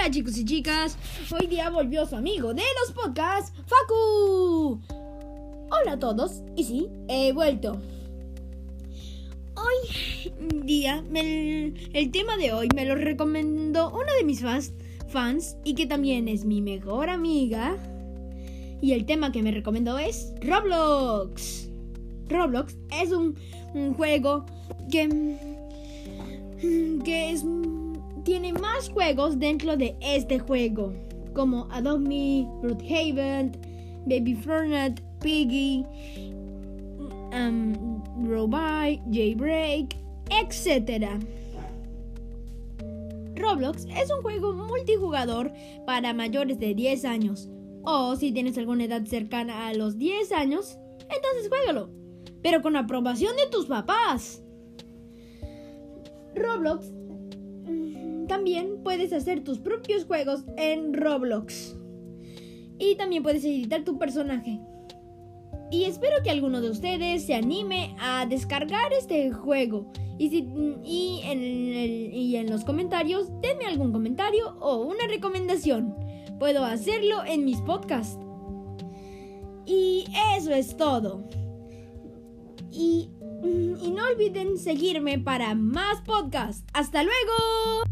Hola chicos y chicas, hoy día volvió su amigo de los podcasts, Facu. Hola a todos, y sí, he vuelto. Hoy día, el, tema de hoy me lo recomendó una de mis fans, y que también es mi mejor amiga. Y el tema que me recomendó es Roblox. Roblox es un, un juego que, que es tiene más juegos dentro de este juego, como Adopt Me, Brookhaven, Baby Fortnite, Piggy, um, Robot, Jaybreak, etc. Roblox es un juego multijugador para mayores de 10 años. O si tienes alguna edad cercana a los 10 años, entonces juégalo. Pero con aprobación de tus papás. Roblox también puedes hacer tus propios juegos en Roblox. Y también puedes editar tu personaje. Y espero que alguno de ustedes se anime a descargar este juego. Y, y, en y en los comentarios, denme algún comentario o una recomendación. Puedo hacerlo en mis podcasts. Y eso es todo. Y, y no olviden seguirme para más podcasts. ¡Hasta luego!